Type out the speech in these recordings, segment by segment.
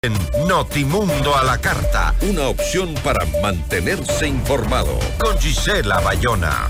En Notimundo a la carta, una opción para mantenerse informado con Gisela Bayona.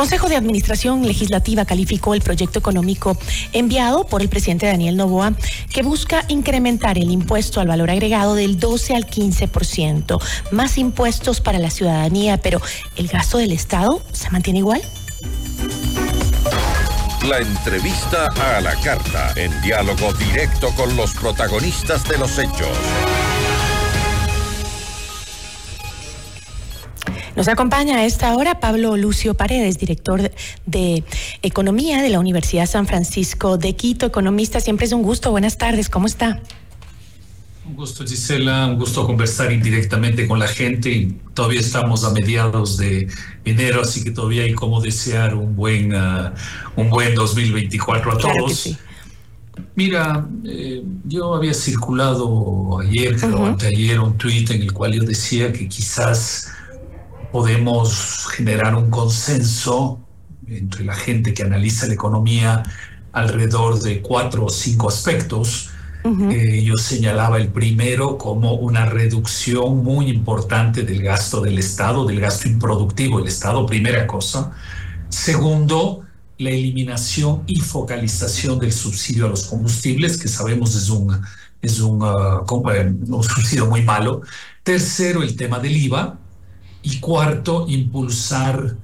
Consejo de Administración Legislativa calificó el proyecto económico enviado por el presidente Daniel Novoa que busca incrementar el impuesto al valor agregado del 12 al 15%, más impuestos para la ciudadanía, pero ¿el gasto del Estado se mantiene igual? La entrevista a la carta, en diálogo directo con los protagonistas de los hechos. Nos acompaña a esta hora Pablo Lucio Paredes, director de Economía de la Universidad San Francisco de Quito, economista. Siempre es un gusto. Buenas tardes, ¿cómo está? Un gusto, Gisela, un gusto conversar indirectamente con la gente. Todavía estamos a mediados de enero, así que todavía hay como desear un buen, uh, un buen 2024 a Claro que todos. sí. Mira, eh, yo había circulado ayer, creo, Ujú. anteayer, un tuit en el cual yo decía que quizás podemos generar un consenso entre la gente que analiza la economía alrededor de cuatro o cinco aspectos. Eh, yo señalaba el primero como una reducción muy importante del gasto del Estado, del gasto improductivo del Estado, primera cosa. Segundo, la eliminación y focalización del subsidio a los combustibles, que sabemos es un, es un, ah, eh, un subsidio muy malo. Tercero, el tema del IVA. Y cuarto, impulsar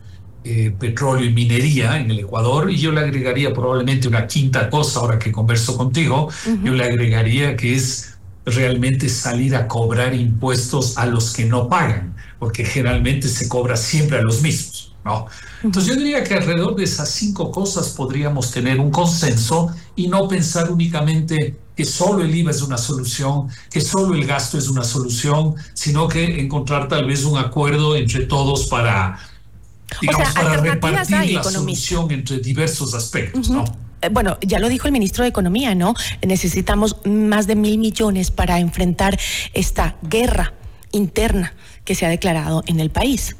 eh, petróleo y minería en el Ecuador. Y yo le agregaría probablemente una quinta cosa, ahora que converso contigo, yo le agregaría que es realmente salir a cobrar impuestos a los que no pagan, porque generalmente se cobra siempre a los mismos. ¿no? Entonces yo diría que alrededor de esas cinco cosas podríamos tener un consenso y no pensar únicamente que solo el IVA es una solución, que solo el gasto es una solución, sino que encontrar tal vez un acuerdo entre todos para, digamos, sea, para repartir hay, la economista. solución entre diversos aspectos. ¿no? Eh, Bueno, ya lo dijo el ministro de Economía, ¿no? Necesitamos más de mil millones para enfrentar esta guerra interna que se ha declarado en el país.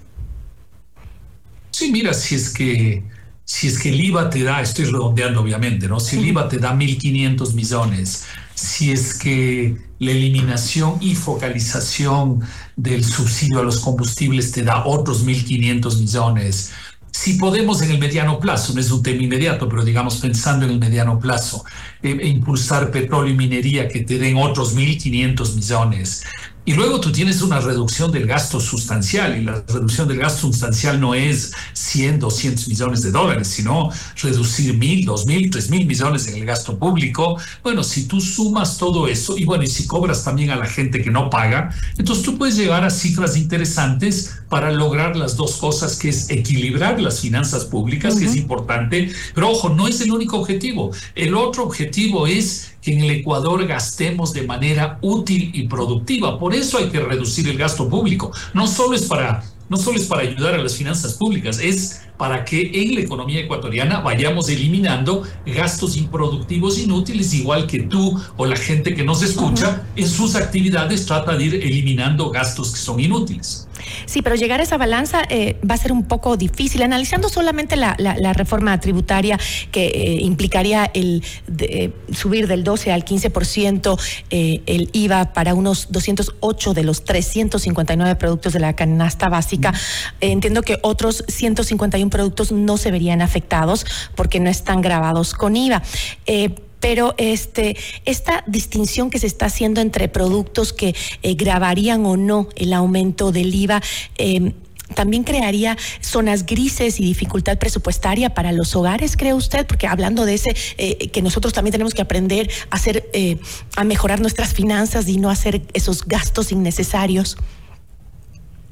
Sí, mira, si es que si es que el IVA te da, estoy redondeando obviamente, ¿no? Si el IVA te da 1.500 millones, si es que la eliminación y focalización del subsidio a los combustibles te da otros 1.500 millones, si podemos en el mediano plazo, no es un tema inmediato, pero digamos pensando en el mediano plazo, eh, impulsar petróleo y minería que te den otros 1.500 millones. Y luego tú tienes una reducción del gasto sustancial, y la reducción del gasto sustancial no es 100, 200 millones de dólares, sino reducir 1.000, 2.000, 3.000 millones en el gasto público. Bueno, si tú sumas todo eso, y bueno, y si cobras también a la gente que no paga, entonces tú puedes llegar a cifras interesantes para lograr las dos cosas, que es equilibrar las finanzas públicas, que es importante, pero ojo, no es el único objetivo. El otro objetivo es que en el Ecuador gastemos de manera útil y productiva. Por eso hay que reducir el gasto público. No solo es para, no solo es para ayudar a las finanzas públicas, es para que en la economía ecuatoriana vayamos eliminando gastos improductivos inútiles, igual que tú o la gente que nos escucha en sus actividades trata de ir eliminando gastos que son inútiles. Sí, pero llegar a esa balanza eh, va a ser un poco difícil. Analizando solamente la, la- la reforma tributaria que eh, implicaría el de- eh, subir del 12 al 15% eh, el IVA para unos 208 de los 359 productos de la canasta básica, eh, entiendo que otros 151 productos no se verían afectados porque no están grabados con IVA. Eh, pero este, esta distinción que se está haciendo entre productos que eh, grabarían o no el aumento del IVA, eh, también crearía zonas grises y dificultad presupuestaria para los hogares, ¿cree usted? Porque hablando de ese, eh, que nosotros también tenemos que aprender a hacer, eh, a mejorar nuestras finanzas y no hacer esos gastos innecesarios.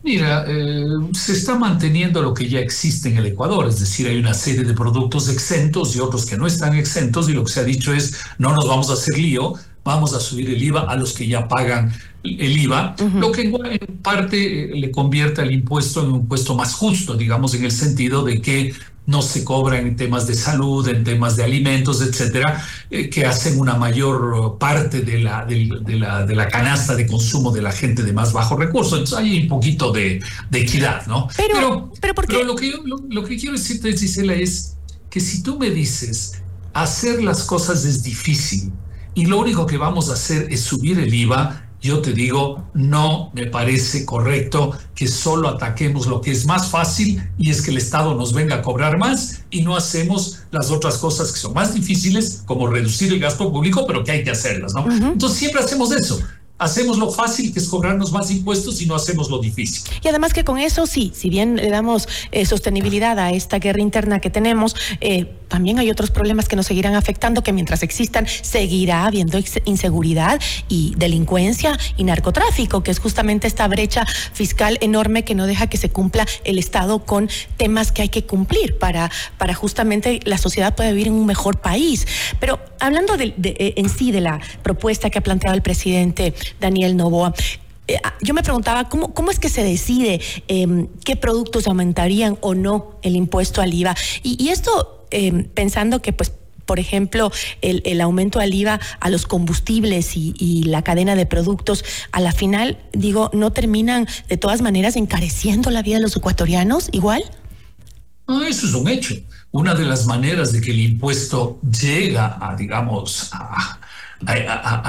Mira, eh, se está manteniendo lo que ya existe en el Ecuador, es decir, hay una serie de productos exentos y otros que no están exentos y lo que se ha dicho es no nos vamos a hacer lío, vamos a subir el IVA a los que ya pagan el IVA, lo que en, parte eh, le convierte al impuesto en un impuesto más justo, digamos, en el sentido de que no se cobra en temas de salud, en temas de alimentos, etcétera, eh, que hacen una mayor parte de la, de, la, de la canasta de consumo de la gente de más bajos recursos. Entonces hay un poquito de, de equidad, ¿no? Pero, pero, pero, lo, que lo, que quiero decirte, Gisela, es que si tú me dices hacer las cosas es difícil y lo único que vamos a hacer es subir el IVA, yo te digo, no me parece correcto que solo ataquemos lo que es más fácil y es que el Estado nos venga a cobrar más y no hacemos las otras cosas que son más difíciles, como reducir el gasto público, pero que hay que hacerlas, ¿no? Entonces siempre hacemos eso hacemos lo fácil, que es cobrarnos más impuestos, y no hacemos lo difícil. Y además que con eso sí, si bien le damos eh, sostenibilidad a esta guerra interna que tenemos, eh, también hay otros problemas que nos seguirán afectando, que mientras existan seguirá habiendo inseguridad y delincuencia y narcotráfico, que es justamente esta brecha fiscal enorme que no deja que se cumpla el Estado con temas que hay que cumplir para, para justamente la sociedad pueda vivir en un mejor país. Pero hablando de, eh, en sí de la propuesta que ha planteado el presidente Daniel Novoa, eh, ah, yo me preguntaba cómo, cómo es que se decide em, qué productos aumentarían o no el impuesto al IVA. Y, esto em, pensando que, pues, por ejemplo, el, aumento al IVA a los combustibles y, la cadena de productos, a la final, digo, ¿no terminan de todas maneras encareciendo la vida de los ecuatorianos igual? Eso es un hecho. Una de las maneras de que el impuesto llega a, digamos, a,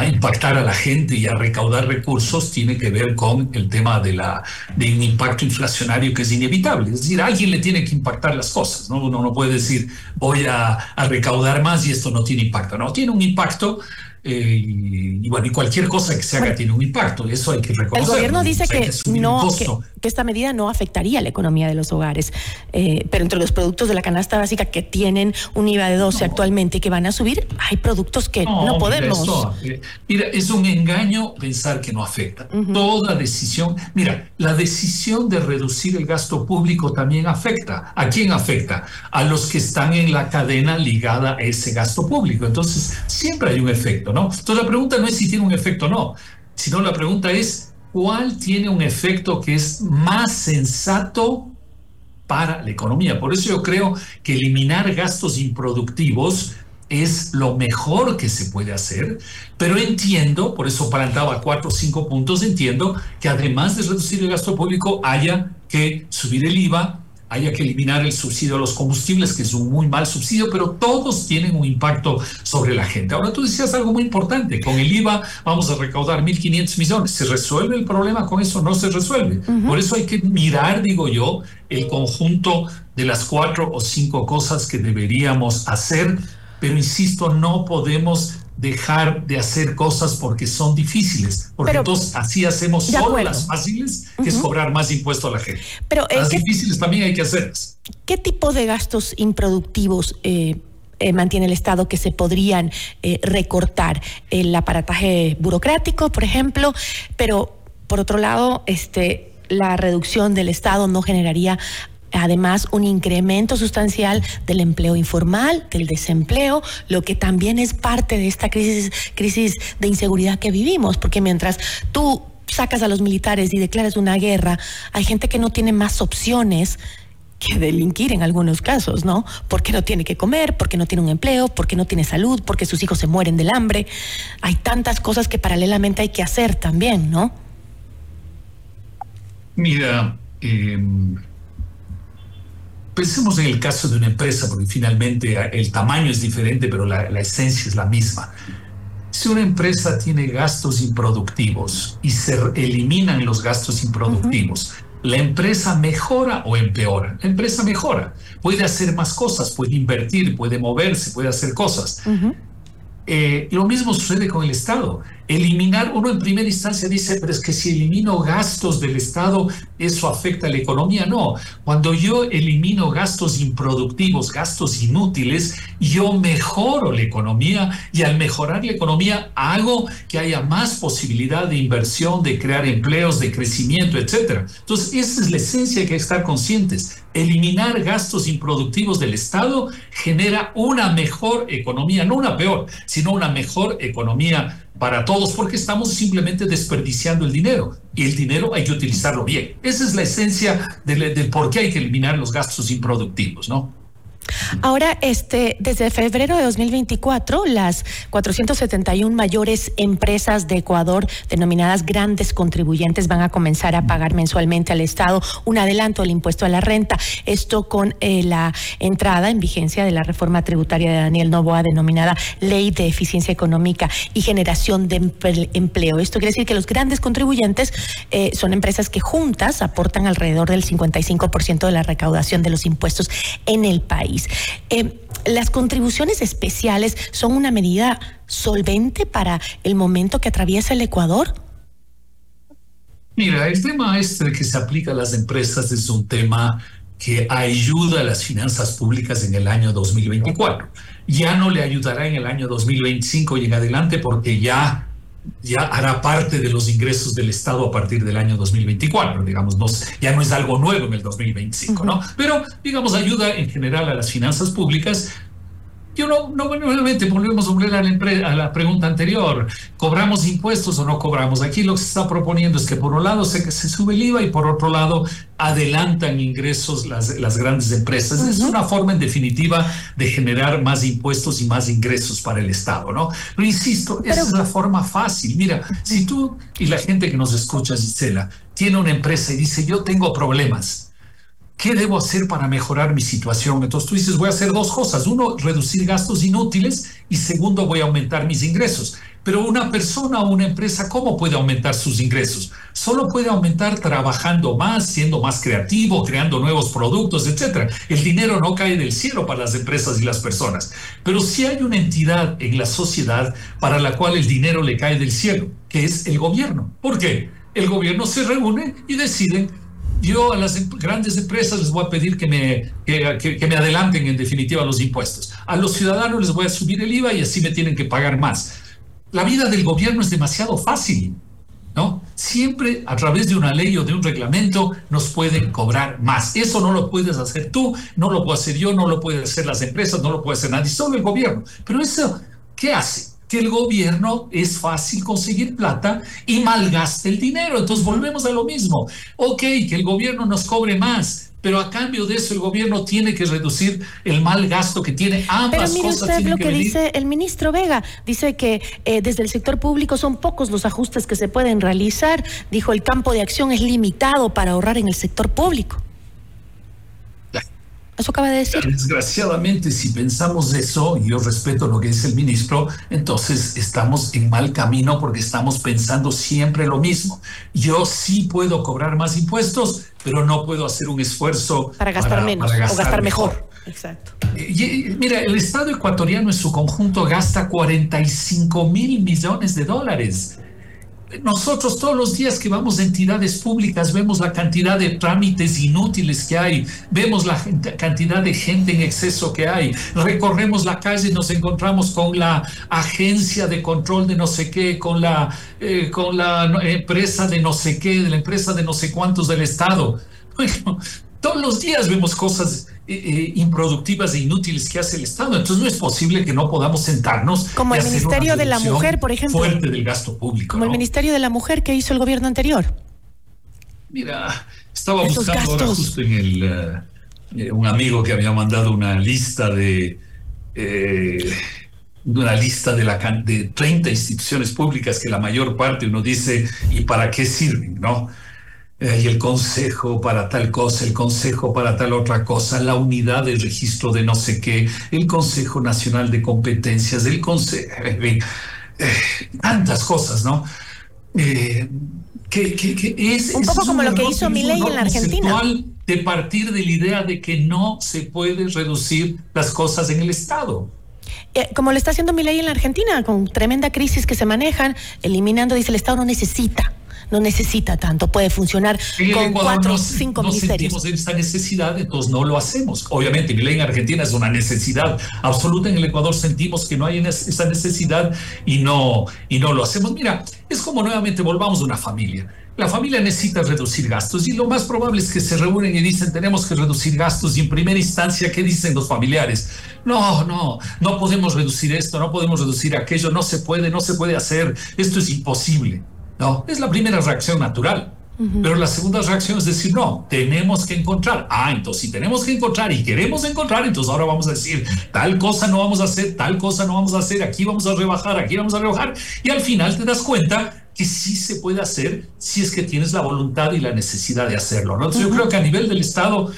impactar a la gente y a recaudar recursos tiene que ver con el tema de, la, de un impacto inflacionario que es inevitable. Es decir, a alguien le tiene que impactar las cosas. ¿no? Uno no puede decir voy a recaudar más y esto no tiene impacto. No, tiene un impacto eh, y, bueno, y cualquier cosa que se haga tiene un impacto, eso hay que reconocerlo. El gobierno dice que, no, que, esta medida no afectaría la economía de los hogares, eh, pero entre los productos de la canasta básica que tienen un IVA de 12 actualmente y que van a subir, hay productos que no, podemos. Eh, mira, es un engaño pensar que no afecta. Toda decisión, mira, la decisión de reducir el gasto público también afecta. ¿A quién afecta? A los que están en la cadena ligada a ese gasto público. Entonces, siempre hay un efecto. Entonces la pregunta no es si tiene un efecto o no, sino la pregunta es cuál tiene un efecto que es más sensato para la economía. Por eso yo creo que eliminar gastos improductivos es lo mejor que se puede hacer, pero entiendo, por eso plantaba cuatro o cinco puntos, entiendo que además de reducir el gasto público haya que subir el IVA, haya que eliminar el subsidio a los combustibles, que es un muy mal subsidio, pero todos tienen un impacto sobre la gente. Ahora tú decías algo muy importante, con el IVA vamos a recaudar 1.500 millones. ¿Se resuelve el problema con eso? No se resuelve. Por eso hay que mirar, digo yo, el conjunto de las cuatro o cinco cosas que deberíamos hacer, pero insisto, no podemos dejar de hacer cosas porque son difíciles, porque entonces así hacemos solo las fáciles, que es cobrar más impuesto a la gente. Pero, eh, las difíciles también hay que hacerlas. ¿Qué tipo de gastos improductivos eh, eh, mantiene el Estado que se podrían recortar? El aparataje burocrático, por ejemplo, pero por otro lado, este la reducción del Estado no generaría además un incremento sustancial del empleo informal, del desempleo, lo que también es parte de esta crisis, crisis de inseguridad que vivimos, porque mientras tú sacas a los militares y declaras una guerra, hay gente que no tiene más opciones que delinquir en algunos casos, ¿no? Porque no tiene que comer, porque no tiene un empleo, porque no tiene salud, porque sus hijos se mueren del hambre. Hay tantas cosas que paralelamente hay que hacer también, ¿no? Mira, eh, Pensemos en el caso de una empresa, porque finalmente el tamaño es diferente, pero la, esencia es la misma. Si una empresa tiene gastos improductivos y se eliminan los gastos improductivos, ¿la empresa mejora o empeora? La empresa mejora. Puede hacer más cosas, puede invertir, puede moverse, puede hacer cosas. Eh, lo mismo sucede con el Estado. Eliminar, uno en primera instancia dice, pero es que si elimino gastos del Estado, eso afecta a la economía. No, cuando yo elimino gastos improductivos, gastos inútiles, yo mejoro la economía y al mejorar la economía hago que haya más posibilidad de inversión, de crear empleos, de crecimiento, etc. Entonces, esa es la esencia, hay que estar conscientes. Eliminar gastos improductivos del Estado genera una mejor economía, no una peor, sino una mejor economía para todos porque estamos simplemente desperdiciando el dinero y el dinero hay que utilizarlo bien. Esa es la esencia del, por qué hay que eliminar los gastos improductivos, ¿no? Ahora, este, desde febrero de 2024, las 471 mayores empresas de Ecuador, denominadas grandes contribuyentes, van a comenzar a pagar mensualmente al Estado un adelanto del impuesto a la renta. Esto con eh, la entrada en vigencia de la reforma tributaria de Daniel Novoa, denominada Ley de Eficiencia Económica y Generación de Empleo. Esto quiere decir que los grandes contribuyentes eh, son empresas que juntas aportan alrededor del 55% de la recaudación de los impuestos en el país. Eh, ¿Las contribuciones especiales son una medida solvente para el momento que atraviesa el Ecuador? Mira, el tema que se aplica a las empresas es un tema que ayuda a las finanzas públicas en el año 2024. Ya no le ayudará en el año 2025 y en adelante porque ya ya hará parte de los ingresos del Estado a partir del año 2024, digamos, no, ya no es algo nuevo en el 2025, ¿no? Pero, digamos, ayuda en general a las finanzas públicas yo no, no nuevamente volvemos a la, a la, pregunta anterior. ¿Cobramos impuestos o no cobramos? Aquí lo que se está proponiendo es que por un lado se, se sube el IVA y por otro lado adelantan ingresos las, las grandes empresas. Es una forma en definitiva de generar más impuestos y más ingresos para el Estado, ¿no? Pero insisto, esa es la forma fácil. Mira, si tú y la gente que nos escucha, Gisela, tiene una empresa y dice, yo tengo problemas, ¿Qué debo hacer para mejorar mi situación? Entonces tú dices, voy a hacer dos cosas. Uno, reducir gastos inútiles y segundo, voy a aumentar mis ingresos. Pero una persona o una empresa, ¿cómo puede aumentar sus ingresos? Solo puede aumentar trabajando más, siendo más creativo, creando nuevos productos, etc. El dinero no cae del cielo para las empresas y las personas. Pero sí hay una entidad en la sociedad para la cual el dinero le cae del cielo, que es el gobierno. ¿Por qué? El gobierno se reúne y deciden yo a las em, grandes empresas les voy a pedir que me, que, me adelanten en definitiva los impuestos. A los ciudadanos les voy a subir el IVA y así me tienen que pagar más. La vida del gobierno es demasiado fácil, ¿no? Siempre a través de una ley o de un reglamento nos pueden cobrar más. Eso no lo puedes hacer tú, no lo puedo hacer yo, no lo pueden hacer las empresas, no lo puede hacer nadie, solo el gobierno. Pero eso, ¿qué hace? Que el gobierno es fácil conseguir plata y malgaste el dinero. Entonces volvemos a lo mismo. Ok, que el gobierno nos cobre más, pero a cambio de eso el gobierno tiene que reducir el mal gasto que tiene ambas pero mire usted lo que, dice el ministro Vega dice que eh, desde el sector público son pocos los ajustes que se pueden realizar dijo el campo de acción es limitado para ahorrar en el sector público eso acaba de decir. Desgraciadamente, si pensamos eso, y yo respeto lo que dice el ministro, entonces estamos en mal camino porque estamos pensando siempre lo mismo. Yo sí puedo cobrar más impuestos, pero no puedo hacer un esfuerzo para gastar menos o gastar mejor. Exacto. mira, el Estado ecuatoriano en su conjunto gasta 45 mil millones de dólares nosotros todos los días que vamos a entidades públicas vemos la cantidad de trámites inútiles que hay, vemos la cantidad de gente en exceso que hay, recorremos la calle y nos encontramos con la agencia de control de no sé qué, con la, eh, con la empresa de no sé qué, de la empresa de no sé cuántos del Estado. Bueno, todos los días vemos cosas eh, eh, improductivas e inútiles que hace el Estado. Entonces no es posible que no podamos sentarnos. Como el Ministerio de la Mujer, por ejemplo. Fuerte del gasto público. Como el Ministerio de la Mujer que hizo el gobierno anterior. Mira, estaba buscando ahora justo en el. Eh, un amigo que había mandado una lista de. una lista de, la, de 30 instituciones públicas que la mayor parte uno dice, ¿y para qué sirven? ¿No? Eh, y el consejo para tal cosa, el consejo para tal otra cosa, la unidad de registro de no sé qué, el Consejo Nacional de Competencias, el Consejo, eh, eh, tantas cosas, ¿no? que, es, un poco como lo que hizo ley en la Argentina. De partir de la idea de que no se puede reducir las cosas en el Estado. como lo está haciendo ley en la Argentina, con tremenda crisis que se manejan, eliminando, dice el Estado no necesita no necesita tanto, puede funcionar con cuatro o cinco no ministerios. sentimos esta necesidad, entonces no lo hacemos. Obviamente, mi ley en Argentina es una necesidad absoluta, en el Ecuador sentimos que no hay esa necesidad y no, y no lo hacemos. Mira, es como nuevamente volvamos a una familia. La familia necesita reducir gastos y lo más probable es que se reúnen y dicen tenemos que reducir gastos y en primera instancia, ¿qué dicen los familiares? No, no, no podemos reducir esto, no podemos reducir aquello, no se puede, no se puede hacer, esto es imposible. No, es la primera reacción natural. Pero la segunda reacción es decir, no, tenemos que encontrar. Ah, entonces si tenemos que encontrar y queremos encontrar, entonces ahora vamos a decir, tal cosa no vamos a hacer, tal cosa no vamos a hacer, aquí vamos a rebajar, aquí vamos a rebajar. Y al final te das cuenta que sí se puede hacer si es que tienes la voluntad y la necesidad de hacerlo. ¿no? Entonces yo creo que a nivel del Estado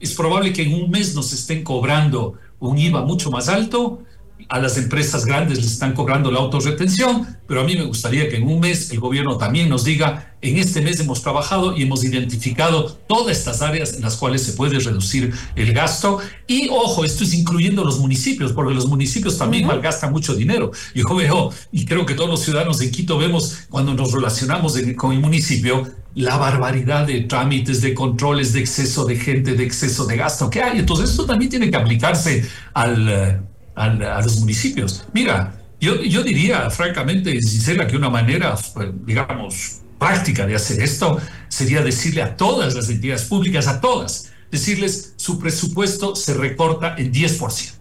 es probable que en un mes nos estén cobrando un IVA mucho más alto a las empresas grandes les están cobrando la autorretención, pero a mí me gustaría que en un mes el gobierno también nos diga, en este mes hemos trabajado y hemos identificado todas estas áreas en las cuales se puede reducir el gasto. Y ojo, esto es incluyendo los municipios, porque los municipios también malgastan mucho dinero. Yo veo, y creo que todos los ciudadanos de Quito vemos cuando nos relacionamos con el municipio, la barbaridad de trámites, de controles, de exceso de gente, de exceso de gasto que hay. Entonces, esto también tiene que aplicarse al a los municipios. Mira, yo, yo diría, francamente, Gisela, que una manera, pues, digamos, práctica de hacer esto sería decirle a todas las entidades públicas, a todas, decirles su presupuesto se recorta en 10%.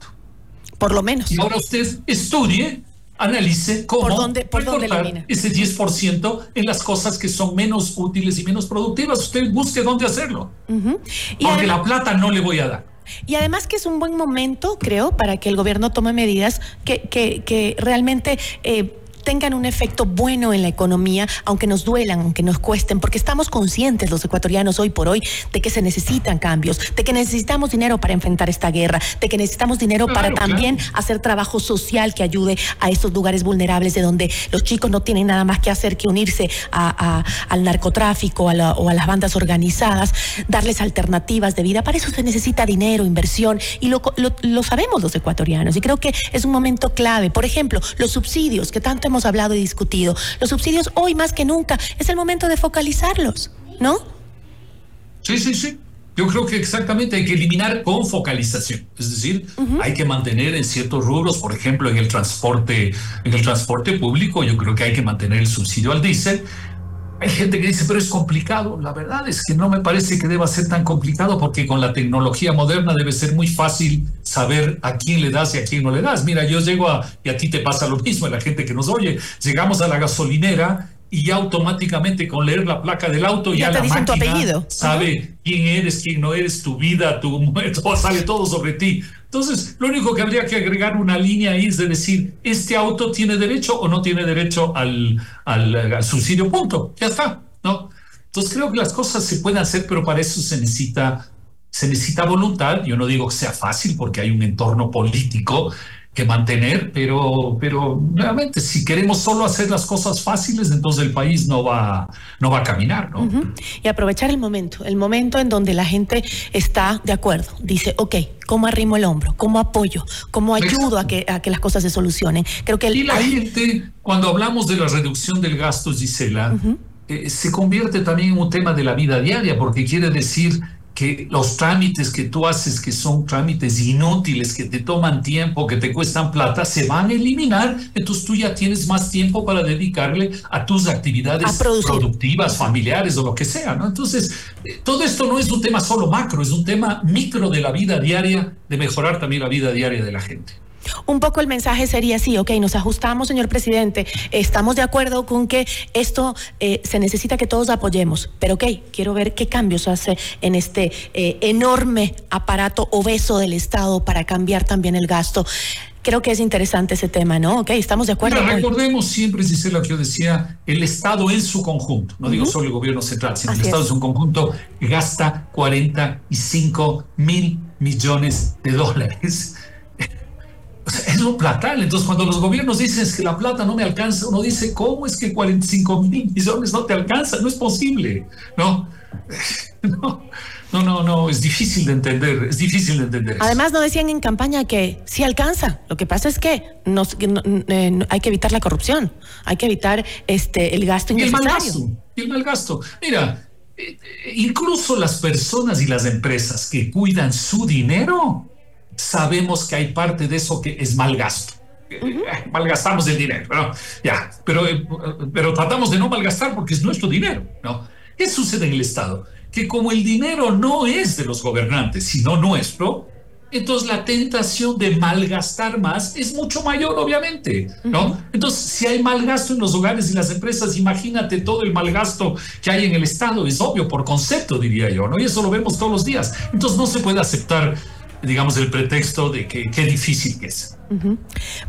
Por lo menos. Y ahora usted estudie, analice cómo ¿Por dónde, por dónde ese 10% en las cosas que son menos útiles y menos productivas. Usted busque dónde hacerlo. Porque la plata no le voy a dar. Y además que es un buen momento, creo, para que el gobierno tome medidas que, que, que realmente eh, tengan un efecto bueno en la economía, aunque nos duelan, aunque nos cuesten, porque estamos conscientes los ecuatorianos hoy por hoy de que se necesitan cambios, de que necesitamos dinero para enfrentar esta guerra, de que necesitamos dinero para también hacer trabajo social que ayude a estos lugares vulnerables de donde los chicos no tienen nada más que hacer que unirse al narcotráfico o a las bandas organizadas, darles alternativas de vida. Para eso se necesita dinero, inversión, y lo, lo sabemos los ecuatorianos. Y creo que es un momento clave. Por ejemplo, los subsidios que tanto hemos hablado y discutido. Los subsidios hoy más que nunca es el momento de focalizarlos, ¿no? Sí, sí, sí. Yo creo que exactamente hay que eliminar con focalización, es decir, hay que mantener en ciertos rubros, por ejemplo, en el transporte, en el transporte público, yo creo que hay que mantener el subsidio al diésel, hay gente que dice, pero es complicado. La verdad es que no me parece que deba ser tan complicado porque con la tecnología moderna debe ser muy fácil saber a quién le das y a quién no le das. Mira, yo llego a, y a ti te pasa lo mismo, a la gente que nos oye, llegamos a la gasolinera y ya automáticamente con leer la placa del auto ya, la máquina sabe quién eres, quién no eres, tu vida, tu todo, sale todo sobre ti. Entonces, lo único que habría que agregar una línea ahí es de decir, este auto tiene derecho o no tiene derecho al, al, subsidio, punto. Ya está, ¿no? Entonces creo que las cosas se pueden hacer, pero para eso se necesita, se necesita voluntad. Yo no digo que sea fácil porque hay un entorno político que mantener, pero, pero nuevamente, si queremos solo hacer las cosas fáciles, entonces el país no va, no va a caminar, ¿no? Y aprovechar el momento, el momento en donde la gente está de acuerdo, dice, ok, ¿cómo arrimo el hombro? ¿Cómo apoyo? ¿Cómo ayudo a que, a que las cosas se solucionen? Creo que y la gente, cuando hablamos de la reducción del gasto, Gisela, eh, se convierte también en un tema de la vida diaria, porque quiere decir que los trámites que tú haces, que son trámites inútiles, que te toman tiempo, que te cuestan plata, se van a eliminar. Entonces tú ya tienes más tiempo para dedicarle a tus actividades productivas, familiares o lo que sea. ¿no? Entonces, eh, todo esto no es un tema solo macro, es un tema micro de la vida diaria, de mejorar también la vida diaria de la gente. Un poco el mensaje sería así, ok, nos ajustamos, señor presidente, estamos de acuerdo con que esto eh, se necesita que todos apoyemos, pero ok, quiero ver qué cambios hace en este eh, enorme aparato obeso del Estado para cambiar también el gasto. Creo que es interesante ese tema, ¿no? Ok, estamos de acuerdo. recordemos siempre, lo que yo decía, el Estado en su conjunto, no digo solo el gobierno central, sino el Estado en su conjunto gasta 45 mil millones de dólares es lo platal. Entonces, cuando los gobiernos dicen que la plata no me alcanza, uno dice, ¿cómo es que 45 mil millones no te alcanza? No es posible. No, no, no, no, es difícil de entender, es difícil de entender. Además, no decían en campaña que sí alcanza. Lo que pasa es que, nos, eh, hay que evitar la corrupción, hay que evitar este, el gasto innecesario. Y el mal gasto, y el mal gasto. Mira, eh, eh, incluso las personas y las empresas que cuidan su dinero, sabemos que hay parte de eso que es mal gasto. Malgastamos el dinero, ¿no? Ya, pero, eh, pero tratamos de no malgastar porque es nuestro dinero, ¿no? ¿Qué sucede en el Estado? Que como el dinero no es de los gobernantes, sino nuestro, entonces la tentación de malgastar más es mucho mayor, obviamente, ¿no? Entonces, si hay malgasto en los hogares y las empresas, imagínate todo el malgasto que hay en el Estado, es obvio por concepto, diría yo, ¿no? Y eso lo vemos todos los días. Entonces, no se puede aceptar digamos, el pretexto de que qué difícil que es.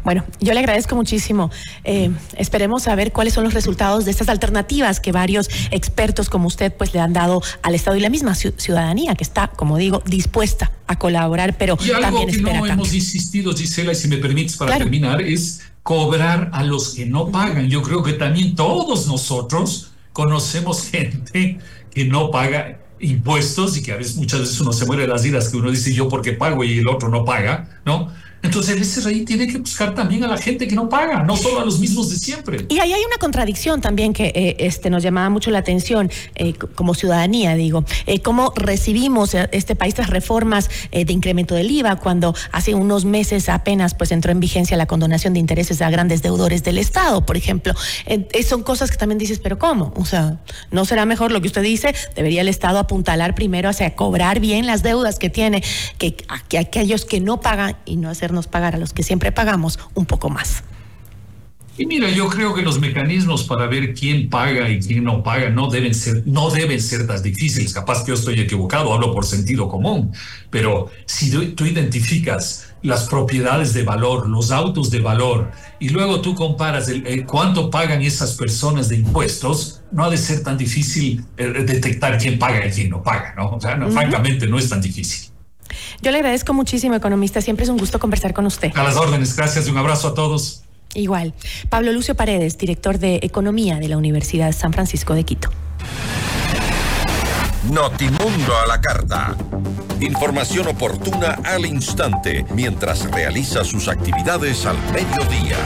Bueno, yo le agradezco muchísimo. Eh, esperemos saber cuáles son los resultados de estas alternativas que varios expertos como usted pues le han dado al Estado y la misma ciudadanía que está, como digo, dispuesta a colaborar, pero y algo que no hemos insistido, Gisela, y si me permites para terminar, es cobrar a los que no pagan. Yo creo que también todos nosotros conocemos gente que no paga impuestos y que a veces muchas veces uno se muere de las iras que uno dice yo porque pago y el otro no paga, ¿no? Entonces el SRI tiene que buscar también a la gente que no paga, no solo a los mismos de siempre. Y ahí hay una contradicción también que eh, este, nos llamaba mucho la atención eh, como ciudadanía, digo, eh, cómo recibimos este país las reformas de incremento del IVA cuando hace unos meses apenas pues entró en vigencia la condonación de intereses a grandes deudores del Estado, por ejemplo. son cosas que también dices, pero ¿cómo? O sea, ¿no será mejor lo que usted dice? Debería el Estado apuntalar primero hacia cobrar bien las deudas que tiene, que, que aquellos que no pagan y no hacer pagar a los que siempre pagamos un poco más. Y mira, yo creo que los mecanismos para ver quién paga y quién no paga no deben ser, no deben ser tan difíciles. Capaz que yo estoy equivocado, hablo por sentido común, pero si tú identificas las propiedades de valor, los autos de valor, y luego tú comparas el, cuánto pagan esas personas de impuestos, no ha de ser tan difícil eh, detectar quién paga y quién no paga, ¿no? O sea, francamente no es tan difícil. Yo le agradezco muchísimo, economista. Siempre es un gusto conversar con usted. A las órdenes. Gracias y un abrazo a todos. Igual. Pablo Lucio Paredes, director de Economía de la Universidad San Francisco de Quito. Notimundo a la carta. Información oportuna al instante mientras realiza sus actividades al mediodía.